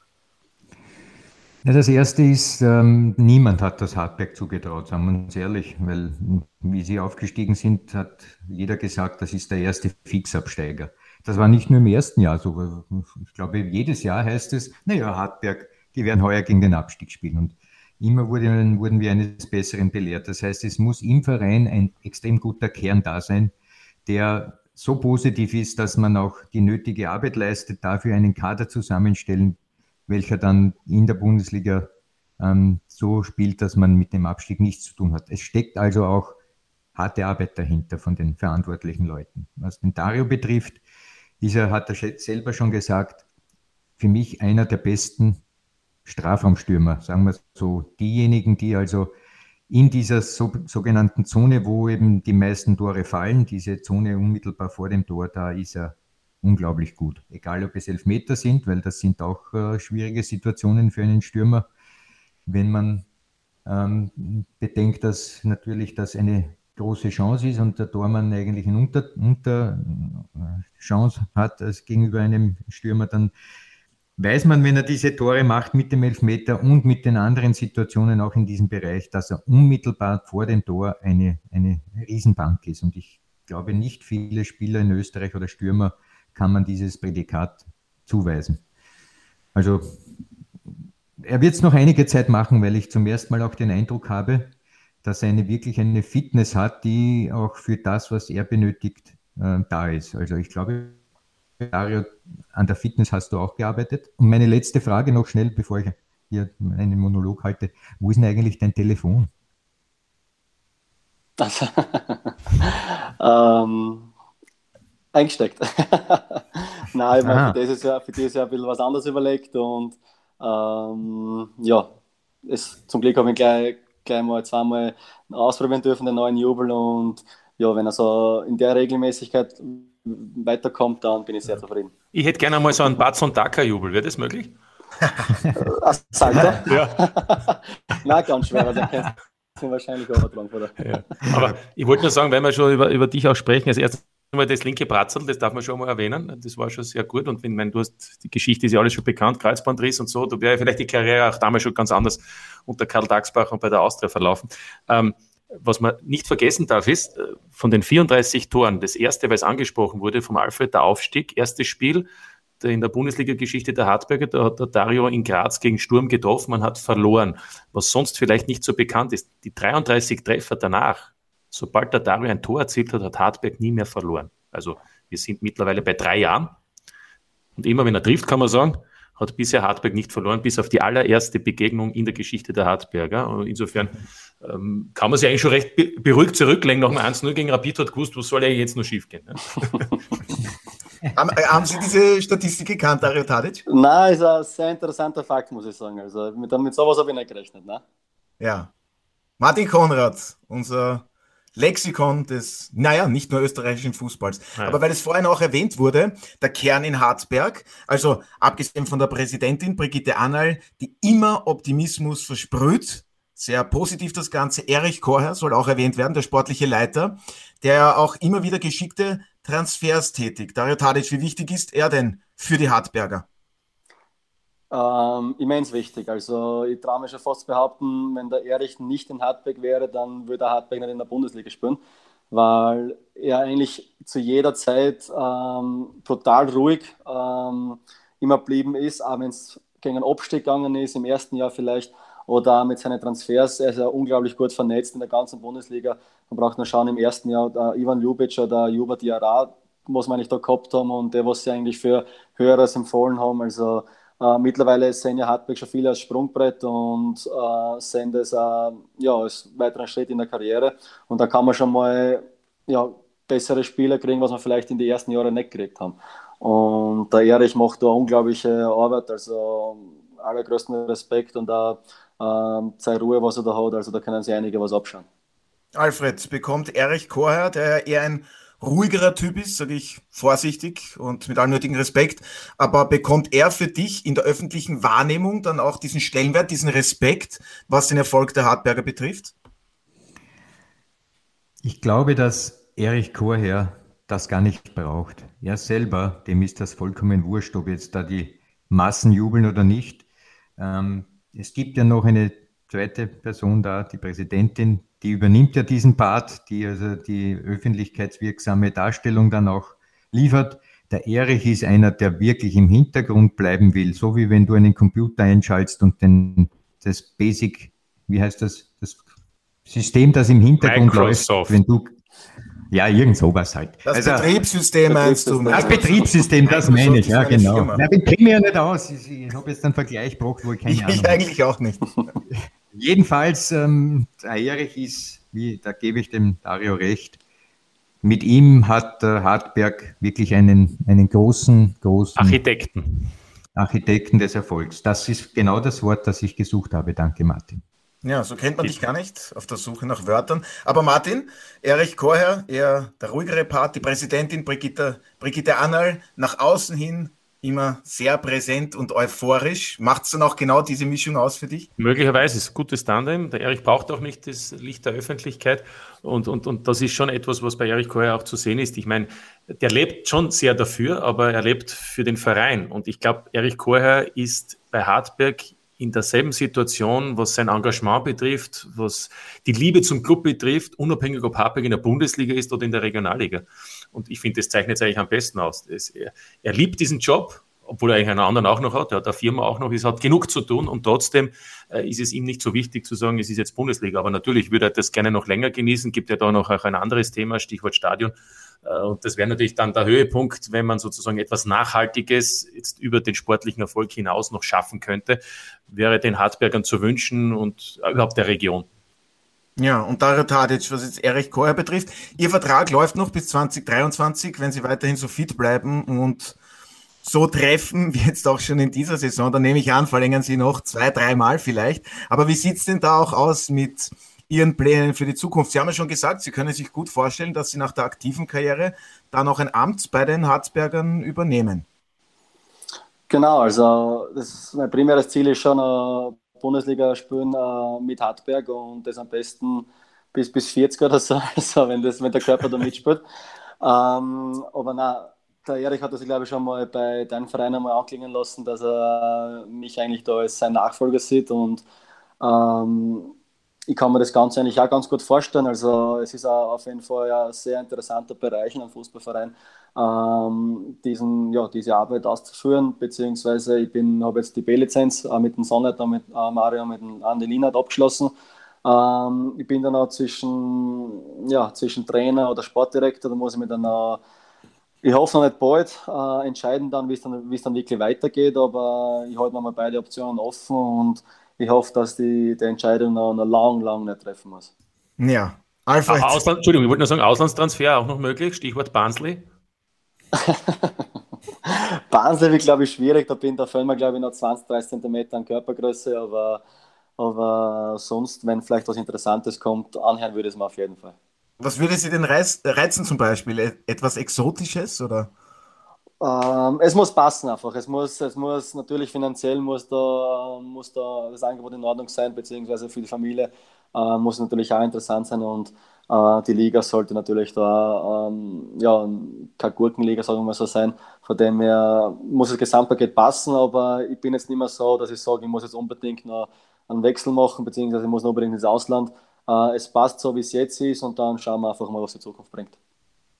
[SPEAKER 5] Ja, das erste ist, ähm, niemand hat das Hartberg zugetraut, sagen wir uns ehrlich, weil wie sie aufgestiegen sind, hat jeder gesagt, das ist der erste Fixabsteiger. Das war nicht nur im ersten Jahr so. Ich glaube, jedes Jahr heißt es, naja, Hartberg, die werden heuer gegen den Abstieg spielen. Und immer wurden, wurden wir eines Besseren belehrt. Das heißt, es muss im Verein ein extrem guter Kern da sein, der so positiv ist, dass man auch die nötige Arbeit leistet, dafür einen Kader zusammenstellen, welcher dann in der Bundesliga ähm, so spielt, dass man mit dem Abstieg nichts zu tun hat. Es steckt also auch harte Arbeit dahinter von den verantwortlichen Leuten. Was den Dario betrifft, ist er, hat er selber schon gesagt, für mich einer der besten Strafraumstürmer, sagen wir so. Diejenigen, die also in dieser so, sogenannten Zone, wo eben die meisten Tore fallen, diese Zone unmittelbar vor dem Tor, da ist er unglaublich gut. Egal, ob es Elfmeter sind, weil das sind auch äh, schwierige Situationen für einen Stürmer, wenn man ähm, bedenkt, dass natürlich das eine große Chance ist und der Tormann eigentlich eine Unter, Unter äh, Chance hat als gegenüber einem Stürmer, dann weiß man, wenn er diese Tore macht mit dem Elfmeter und mit den anderen Situationen auch in diesem Bereich, dass er unmittelbar vor dem Tor eine, eine Riesenbank ist. Und ich glaube, nicht viele Spieler in Österreich oder Stürmer kann man dieses Prädikat zuweisen. Also er wird es noch einige Zeit machen, weil ich zum ersten Mal auch den Eindruck habe, dass er eine, wirklich eine Fitness hat, die auch für das, was er benötigt, äh, da ist. Also ich glaube, Dario, an der Fitness hast du auch gearbeitet. Und meine letzte Frage noch schnell, bevor ich hier einen Monolog halte. Wo ist denn eigentlich dein Telefon?
[SPEAKER 3] Also, [LAUGHS] ähm, eingesteckt. [LAUGHS] Nein, ich meine, für, dieses Jahr, für dieses Jahr ein bisschen was anderes überlegt und ähm, ja, es, zum Glück habe ich gleich, gleich mal zweimal ausprobieren dürfen, den neuen Jubel und ja, wenn er so in der Regelmäßigkeit weiterkommt, dann bin ich sehr zufrieden.
[SPEAKER 4] Ich hätte gerne mal so einen Batz und Daka-Jubel. Wäre das möglich? [LAUGHS]
[SPEAKER 3] Ach, Salter? Ja. [LAUGHS] Nein, ganz schwer. Also, kennst wahrscheinlich übertragen, oder?
[SPEAKER 4] Ja. Aber ich wollte nur sagen, wenn wir schon über, über dich auch sprechen, als erstes mal das linke Bratzel, das darf man schon mal erwähnen. Das war schon sehr gut. Und wenn, wenn du hast, die Geschichte ist ja alles schon bekannt, Kreuzbandriss und so, da wäre vielleicht die Karriere auch damals schon ganz anders unter Karl Daxbach und bei der Austria verlaufen. Ähm, was man nicht vergessen darf, ist, äh, von den 34 Toren, das erste, es angesprochen wurde, vom Alfred, der Aufstieg, erstes Spiel in der Bundesliga-Geschichte der Hartberger, da hat der Dario in Graz gegen Sturm getroffen, man hat verloren. Was sonst vielleicht nicht so bekannt ist, die 33 Treffer danach, sobald der Dario ein Tor erzielt hat, hat Hartberg nie mehr verloren. Also wir sind mittlerweile bei drei Jahren. Und immer wenn er trifft, kann man sagen, hat bisher Hartberg nicht verloren, bis auf die allererste Begegnung in der Geschichte der Hartberger. Und insofern ähm, kann man sich eigentlich schon recht beruhigt zurücklegen. Nach dem 1-0 gegen Rapid hat gewusst, was soll ja jetzt noch schief gehen. Ne? [LAUGHS]
[SPEAKER 1] haben, äh, haben, Sie diese Statistik gekannt, Dario Tadic?
[SPEAKER 3] Nein, ist ein sehr interessanter Fakt, muss ich sagen. Also mit, mit sowas habe ich nicht gerechnet. Ne?
[SPEAKER 1] Ja. Martin Konrad, unser Lexikon des, naja, nicht nur österreichischen Fußballs. Ja. Aber weil es vorhin auch erwähnt wurde, der Kern in Harzberg, also abgesehen von der Präsidentin Brigitte Annal, die immer Optimismus versprüht, sehr positiv das Ganze. Erich Korher soll auch erwähnt werden, der sportliche Leiter, der auch immer wieder geschickte Transfers tätigt. Dario Tadic, wie wichtig ist er denn für die Hartberger?
[SPEAKER 3] Ähm, immens wichtig. Also ich traue mich schon fast behaupten, wenn der Erich nicht in Hartberg wäre, dann würde er Hartberg nicht in der Bundesliga spielen, weil er eigentlich zu jeder Zeit ähm, total ruhig ähm, immer geblieben ist, auch wenn es gegen einen Abstieg gegangen ist, im ersten Jahr vielleicht. oder mit seinen Transfers. Er ist ja unglaublich gut vernetzt in der ganzen Bundesliga. Man braucht nur schauen, im ersten Jahr der Ivan Ljubic oder Juba Diarra, was wir eigentlich da gehabt haben und der, was sie eigentlich für Höheres empfohlen haben. Also äh, mittlerweile sehen ja Hartberg schon viele als Sprungbrett und äh, sehen das äh, ja, als weiteren Schritt in der Karriere. Und da kann man schon mal ja, bessere Spieler kriegen, was wir vielleicht in den ersten Jahren nicht gekriegt haben. Und der Erich macht da unglaubliche Arbeit, also allergrößten Respekt und da äh, seine Ruhe, was er da hat, also da können sich einige was abschauen.
[SPEAKER 1] Alfred, bekommt Erich Korher, der eher ein ruhigerer Typ ist, sage ich vorsichtig und mit allem nötigen Respekt, aber bekommt er für dich in der öffentlichen Wahrnehmung dann auch diesen Stellenwert, diesen Respekt, was den Erfolg der Hartberger betrifft?
[SPEAKER 5] Ich glaube, dass Erich Chorherr das gar nicht braucht. Er selber, dem ist das vollkommen wurscht, ob jetzt da die Massen jubeln oder nicht. Ähm, es gibt ja noch eine zweite Person da, die Präsidentin, die übernimmt ja diesen Part, die also die öffentlichkeitswirksame Darstellung dann auch liefert. Der Erich ist einer, der wirklich im Hintergrund bleiben will, so wie wenn du einen Computer einschaltest und den, das Basic, wie heißt das, das System, das im Hintergrund Microsoft. läuft, wenn du ja, irgend sowas halt.
[SPEAKER 1] Das also, Betriebssystem meinst du?
[SPEAKER 5] Das Betriebssystem, das meine ich, ja, genau. Na, ich kenne ja nicht aus. Ich, ich habe jetzt einen Vergleich gebracht, wo ich keine ich, Ahnung
[SPEAKER 1] Ich eigentlich auch nicht. [LAUGHS]
[SPEAKER 5] Jedenfalls, ähm, der Erich ist, wie, da gebe ich dem Dario recht, mit ihm hat äh, Hartberg wirklich einen, einen großen, großen
[SPEAKER 4] Architekten.
[SPEAKER 5] Architekten des Erfolgs. Das ist genau das Wort, das ich gesucht habe. Danke, Martin.
[SPEAKER 1] Ja, so kennt man dich gar nicht auf der Suche nach Wörtern. Aber Martin, Erich Korher, eher der ruhigere Part, die Präsidentin Brigitte, Brigitte Annal, nach außen hin immer sehr präsent und euphorisch. Macht es dann auch genau diese Mischung aus für dich?
[SPEAKER 4] Möglicherweise ist gutes Tandem. Der Erich braucht auch nicht das Licht der Öffentlichkeit. Und, und, und das ist schon etwas, was bei Erich Koher auch zu sehen ist. Ich meine, der lebt schon sehr dafür, aber er lebt für den Verein. Und ich glaube, Erich Koher ist bei Hartberg in derselben Situation, was sein Engagement betrifft, was die Liebe zum Club betrifft, unabhängig ob Hartberg in der Bundesliga ist oder in der Regionalliga. Und ich finde, das zeichnet es eigentlich am besten aus. Es, er, er, liebt diesen Job, obwohl er eigentlich einen anderen auch noch hat, er hat eine Firma auch noch, es hat genug zu tun und trotzdem äh, ist es ihm nicht so wichtig zu sagen, es ist jetzt Bundesliga. Aber natürlich würde er das gerne noch länger genießen, gibt ja da noch auch ein anderes Thema, Stichwort Stadion. Äh, und das wäre natürlich dann der Höhepunkt, wenn man sozusagen etwas Nachhaltiges jetzt über den sportlichen Erfolg hinaus noch schaffen könnte, wäre den Hartbergern zu wünschen und überhaupt der Region.
[SPEAKER 1] Ja, und Dario Tadic, was jetzt Erich Koer betrifft, Ihr Vertrag läuft noch bis 2023, wenn Sie weiterhin so fit bleiben und so treffen, wie jetzt auch schon in dieser Saison, dann nehme ich an, verlängern Sie noch zwei, dreimal vielleicht. Aber wie sieht's denn da auch aus mit Ihren Plänen für die Zukunft? Sie haben ja schon gesagt, Sie können sich gut vorstellen, dass Sie nach der aktiven Karriere dann auch ein Amt bei den Harzbergern übernehmen.
[SPEAKER 3] Genau, also das, mein primäres Ziel ist schon, äh, Bundesliga spielen äh, mit Hartberg und das am besten bis, bis 40 oder so, [LAUGHS] also wenn, das, wenn der Körper da mitspielt. Ähm, aber nein, der Erich hat das, glaube ich, schon mal bei deinem Verein einmal anklingen lassen, dass er mich eigentlich da als sein Nachfolger sieht und ähm, ich kann mir das Ganze eigentlich auch ganz gut vorstellen. Also es ist auf jeden Fall ein sehr interessanter Bereich in einem Fußballverein, ähm, diesen, ja, diese Arbeit auszuführen, beziehungsweise ich habe jetzt die B-Lizenz äh, mit dem Sonnet, mit äh, Mario, mit dem Andi Lienert abgeschlossen. Ähm, ich bin dann auch zwischen, ja, zwischen Trainer oder Sportdirektor, da muss ich mir dann auch ich hoffe noch nicht bald äh, entscheiden dann, wie es dann, dann wirklich weitergeht, aber ich halte mir beide Optionen offen und ich hoffe, dass die, die Entscheidung noch, noch lang, lang nicht treffen muss.
[SPEAKER 1] Ja,
[SPEAKER 4] Alfred. Ausland, Entschuldigung, ich wollte nur sagen, Auslandstransfer auch noch möglich, Stichwort Barnsley. [LAUGHS]
[SPEAKER 3] Barnsley wird, glaube ich, schwierig, da bin da fällt mir, glaube ich, noch 20, 30 cm an Körpergröße, aber, aber sonst, wenn vielleicht was Interessantes kommt, anhören würde es mir auf jeden Fall.
[SPEAKER 1] Was würde Sie denn reizen zum Beispiel? Etwas Exotisches oder?
[SPEAKER 3] Ähm, es muss passen einfach. Es muss, es muss natürlich finanziell muss da, muss da das Angebot in Ordnung sein, beziehungsweise für die Familie äh, muss natürlich auch interessant sein und äh, die Liga sollte natürlich da ähm, ja, keine Gurkenliga, sagen wir mal so sein. Von dem her muss das Gesamtpaket passen, aber ich bin jetzt nicht mehr so, dass ich sage, ich muss jetzt unbedingt noch einen Wechsel machen, beziehungsweise ich muss unbedingt ins Ausland. Äh, es passt so, wie es jetzt ist und dann schauen wir einfach mal, was die Zukunft bringt.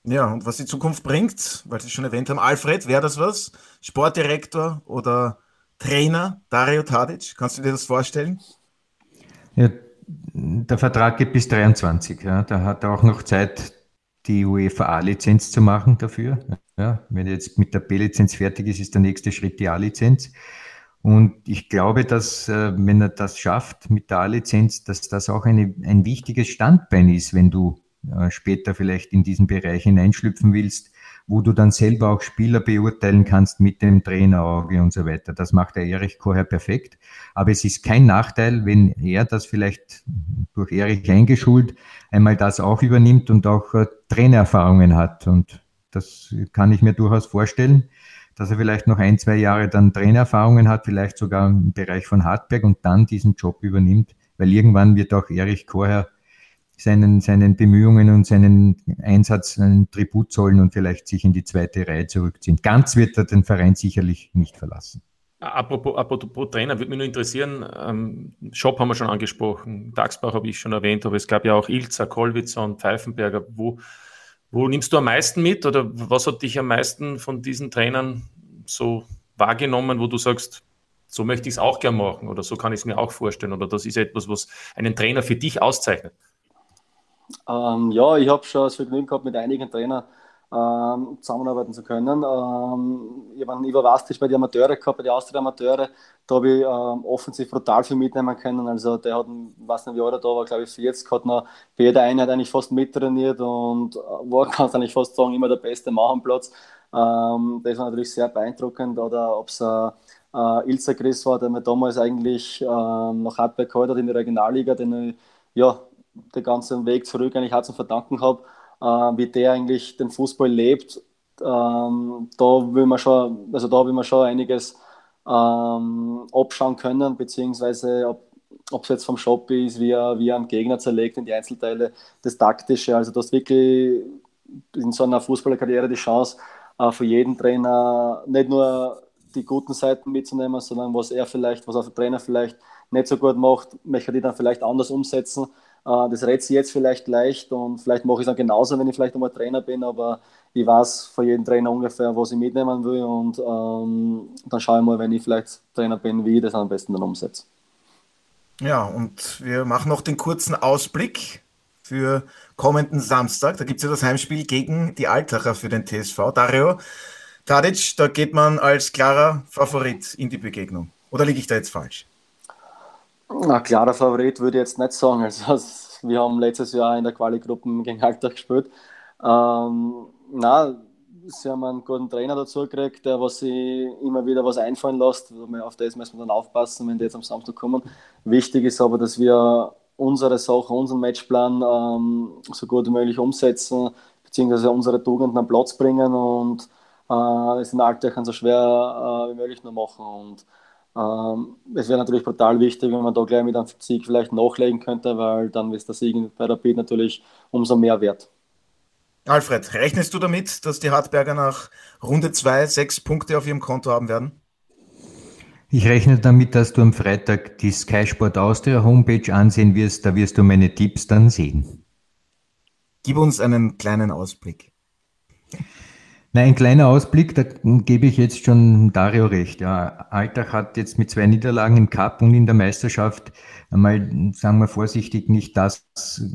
[SPEAKER 1] Ja, und was die Zukunft bringt, weil Sie schon erwähnt haben, Alfred, wäre das was? Sportdirektor oder Trainer Dario Tadic? Kannst du dir das vorstellen?
[SPEAKER 5] Ja, der Vertrag geht bis 23. Ja. Da hat er auch noch Zeit, die UEFA A-Lizenz zu machen dafür. Ja, wenn er jetzt mit der B-Lizenz fertig ist, ist der nächste Schritt die A-Lizenz. Und ich glaube, dass, äh, wenn er das schafft mit der A-Lizenz, dass das auch eine, ein wichtiges Standbein ist, wenn du später vielleicht in diesen Bereich hineinschlüpfen willst, wo du dann selber auch Spieler beurteilen kannst mit dem Trainerauge und so weiter. Das macht der Erich Kocher perfekt. Aber es ist kein Nachteil, wenn er das vielleicht durch Erich eingeschult einmal das auch übernimmt und auch äh, Trainererfahrungen hat. Und das kann ich mir durchaus vorstellen, dass er vielleicht noch ein, zwei Jahre dann Trainererfahrungen hat, vielleicht sogar im Bereich von Hartberg und dann diesen Job übernimmt, weil irgendwann wird auch Erich Kocher seinen, seinen Bemühungen und seinen Einsatz einen Tribut zollen und vielleicht sich in die zweite Reihe zurückziehen. Ganz wird er den Verein sicherlich nicht verlassen.
[SPEAKER 4] Apropos, apropos Trainer, würde mich nur interessieren, ähm, Shop haben wir schon angesprochen, Daxbach habe ich schon erwähnt, aber es gab ja auch Ilzer, Kollwitzer und Pfeifenberger. Wo, wo nimmst du am meisten mit oder was hat dich am meisten von diesen Trainern so wahrgenommen, wo du sagst, so möchte ich es auch gern machen oder so kann ich es mir auch vorstellen oder das ist etwas, was einen Trainer für dich auszeichnet?
[SPEAKER 3] Ähm, ja, ich habe schon das Vergnügen gehabt, mit einigen Trainern ähm, zusammenarbeiten zu können. Ähm, ich einen Ivo bei den Amateure gehabt, bei den Austria-Amateure. Da habe ich ähm, offensiv brutal viel mitnehmen können. Also der hat, weiß nicht wie alt er da war, glaube ich 40, hat noch bei jeder Einheit eigentlich fast mittrainiert und äh, war, [LAUGHS] kannst eigentlich fast sagen, immer der beste Mann am Platz. Ähm, das war natürlich sehr beeindruckend. Oder ob es äh, äh, Ilse Chris war, der mir damals eigentlich ähm, nach Hartberg geholt hat in der Regionalliga, den ich ja, den ganzen Weg zurück eigentlich auch zu verdanken habe, äh, wie der eigentlich den Fußball lebt. Ähm, da will man schon, also da will man schon einiges ähm, abschauen können, beziehungsweise ob es jetzt vom Shop ist, wie er, wie er einen Gegner zerlegt in die Einzelteile, das Taktische. Also du hast wirklich in so einer Fußballerkarriere die Chance, äh, für jeden Trainer nicht nur die guten Seiten mitzunehmen, sondern was er vielleicht, was auch der Trainer vielleicht nicht so gut macht, möchte die dann vielleicht anders umsetzen. Äh, das rät sie jetzt vielleicht leicht und vielleicht mache ich es dann genauso, wenn ich vielleicht einmal Trainer bin, aber ich weiß von jedem Trainer ungefähr, was ich mitnehmen will und ähm, dann schaue ich mal, wenn ich vielleicht Trainer bin, wie ich das am besten dann umsetze.
[SPEAKER 1] Ja, und wir machen noch den kurzen Ausblick für kommenden Samstag. Da gibt es ja das Heimspiel gegen die Altacher für den TSV. Dario Tadic, da geht man als klarer Favorit in die Begegnung. Oder liege ich da jetzt falsch?
[SPEAKER 3] Na, klarer Favorit würde ich jetzt nicht sagen. Also, wir haben letztes Jahr in der Quali-Gruppe gegen Alltag gespielt. Ähm, na, sie haben einen guten Trainer dazu gekriegt, der was sie immer wieder was einfallen lässt. Auf das müssen wir dann aufpassen, wenn die jetzt am Samstag kommen. Wichtig ist aber, dass wir unsere Sache, unseren Matchplan ähm, so gut wie möglich umsetzen, beziehungsweise unsere Tugenden am Platz bringen und äh, in Alltag so schwer äh, wie möglich nur machen. Und ähm, es wäre natürlich brutal wichtig, wenn man da gleich mit einem Sieg vielleicht nachlegen könnte, weil dann ist der Sieg bei Rapid natürlich umso mehr wert.
[SPEAKER 1] Alfred, rechnest du damit, dass die Hartberger nach Runde 2 sechs Punkte auf ihrem Konto haben werden?
[SPEAKER 5] Ich rechne damit, dass du am Freitag die Sky Sport Austria Homepage ansehen wirst. Da wirst du meine Tipps dann sehen.
[SPEAKER 1] Gib uns einen kleinen Ausblick.
[SPEAKER 5] Na, ein kleiner Ausblick, da gebe ich jetzt schon Dario recht. Ja, Alltag hat jetzt mit zwei Niederlagen im Cup und in der Meisterschaft einmal, sagen wir vorsichtig, nicht das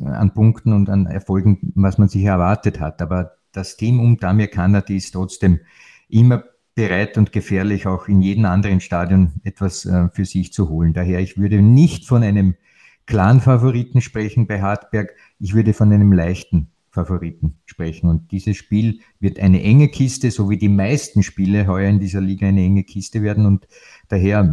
[SPEAKER 5] an Punkten und an Erfolgen, was man sich erwartet hat. Aber das Team um Damir Kanadi ist trotzdem immer bereit und gefährlich, auch in jedem anderen Stadion etwas äh, für sich zu holen. Daher, ich würde nicht von einem klaren Favoriten sprechen bei Hartberg, ich würde von einem leichten Favoriten sprechen. Und dieses Spiel wird eine enge Kiste, so wie die meisten Spiele heuer in dieser Liga eine enge Kiste werden. Und daher,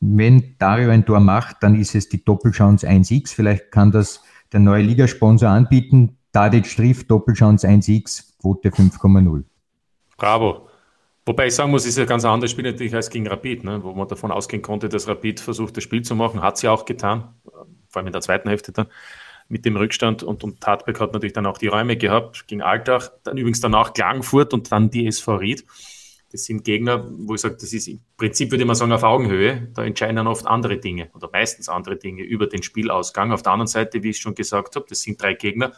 [SPEAKER 5] wenn Dario ein Tor macht, dann ist es die Doppelchance 1x. Vielleicht kann das der neue Ligasponsor anbieten. Tadic Striff, Doppelchance 1x, Quote 5,0.
[SPEAKER 4] Bravo. Wobei ich sagen muss, ist ein ganz anderes Spiel natürlich als gegen Rapid, ne? wo man davon ausgehen konnte, dass Rapid versucht, das Spiel zu machen. Hat sie auch getan, vor allem in der zweiten Hälfte dann mit dem Rückstand und, und Tatbeck hat natürlich dann auch die Räume gehabt gegen Alltag, dann übrigens danach Klagenfurt und dann die SV Ried. Das sind Gegner, wo ich sage, das ist im Prinzip, würde ich mal sagen, auf Augenhöhe. Da entscheiden dann oft andere Dinge oder meistens andere Dinge über den Spielausgang. Auf der anderen Seite, wie ich schon gesagt habe, das sind drei Gegner.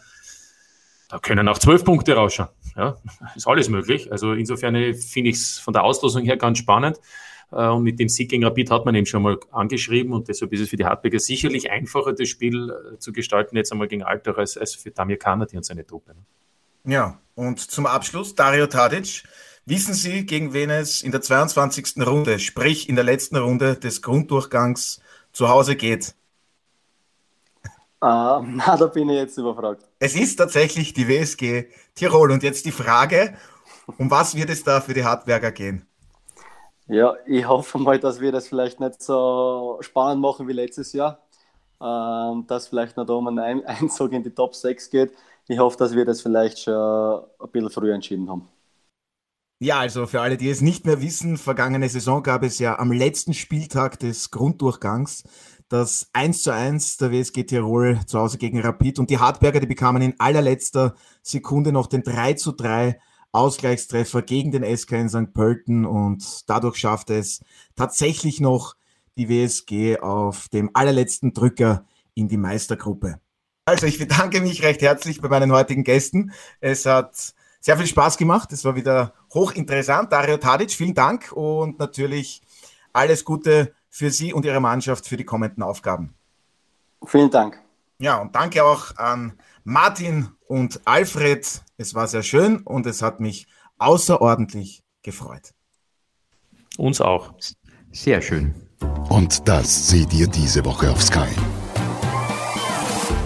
[SPEAKER 4] Da können auch zwölf Punkte rausschauen. Ja, [LAUGHS] ist alles möglich. Also insofern finde ich es von der Auslosung her ganz spannend. Äh, und mit dem Sieg gegen Rapid hat man eben schon mal angeschrieben und deshalb ist es für die Hartberger sicherlich einfacher, das Spiel äh, zu gestalten, jetzt einmal gegen Alter als, als für Damir Kanadi und seine Truppe.
[SPEAKER 1] Ne? Ja, und zum Abschluss Dario Tadic. Wissen Sie, gegen wen es in der 22. Runde, sprich in der letzten Runde des Grunddurchgangs zu Hause geht?
[SPEAKER 3] Uh, [LAUGHS] na, da bin ich jetzt überfragt.
[SPEAKER 1] Es ist tatsächlich die WSG Tirol. Und jetzt die Frage, um was wird es da für die Hartberger gehen?
[SPEAKER 3] Ja, ich hoffe mal, dass wir das vielleicht nicht so spannend machen wie letztes Jahr. Ähm, dass vielleicht noch um einen [LAUGHS] Einzug in die Top 6 geht. Ich hoffe, dass wir das vielleicht schon ein bisschen früher entschieden haben.
[SPEAKER 1] Ja, also für alle, die es nicht mehr wissen, vergangene Saison gab es ja am letzten Spieltag des Grunddurchgangs das 1 zu 1 der WSG Tirol zu Hause gegen Rapid und die Hartberger, die bekamen in allerletzter Sekunde noch den 3 zu 3 Ausgleichstreffer gegen den SK in St. Pölten und dadurch schaffte es tatsächlich noch die WSG auf dem allerletzten Drücker in die Meistergruppe. Also ich bedanke mich recht herzlich bei meinen heutigen Gästen. Es hat sehr viel Spaß gemacht. Es war wieder hochinteressant. Dario Tadic, vielen Dank und natürlich alles Gute für Sie und Ihre Mannschaft für die kommenden Aufgaben.
[SPEAKER 3] Vielen Dank.
[SPEAKER 1] Ja, und danke auch an Martin und Alfred. Es war sehr schön und es hat mich außerordentlich gefreut.
[SPEAKER 4] Uns auch.
[SPEAKER 5] Sehr schön.
[SPEAKER 2] Und das seht ihr diese Woche auf Sky.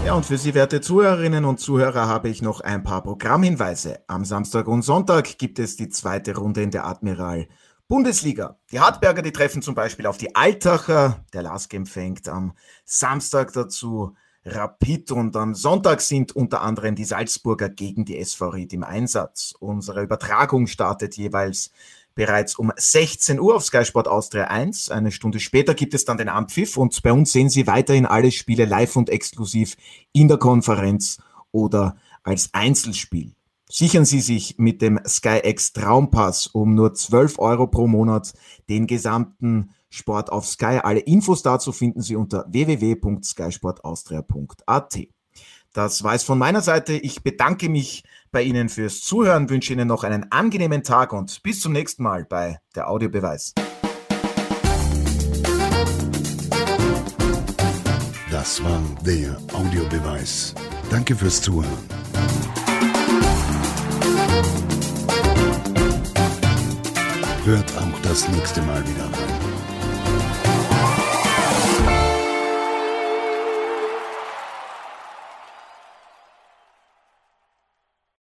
[SPEAKER 1] Ja, und für Sie, werte Zuhörerinnen und Zuhörer, habe ich noch ein paar Programmhinweise. Am Samstag und Sonntag gibt es die zweite Runde in der Admiral Bundesliga. Die Hartberger, die treffen zum Beispiel auf die Altacher. Der LASK empfängt am Samstag dazu Rapid und am Sonntag sind unter anderem die Salzburger gegen die SV Ried im Einsatz. Unsere Übertragung startet jeweils bereits um 16 Uhr auf Sky Sport Austria 1. Eine Stunde später gibt es dann den Ampfiff und bei uns sehen Sie weiterhin alle Spiele live und exklusiv in der Konferenz oder als Einzelspiel. Sichern Sie sich mit dem SkyX Traumpass um nur 12 Euro pro Monat den gesamten Sport auf Sky. Alle Infos dazu finden Sie unter www.skysportaustria.at. Das war es von meiner Seite. Ich bedanke mich bei Ihnen fürs Zuhören, wünsche Ihnen noch einen angenehmen Tag und bis zum nächsten Mal bei der Audiobeweis.
[SPEAKER 2] Das war der Audiobeweis. Danke fürs Zuhören. Hört auch das nächste Mal wieder rein.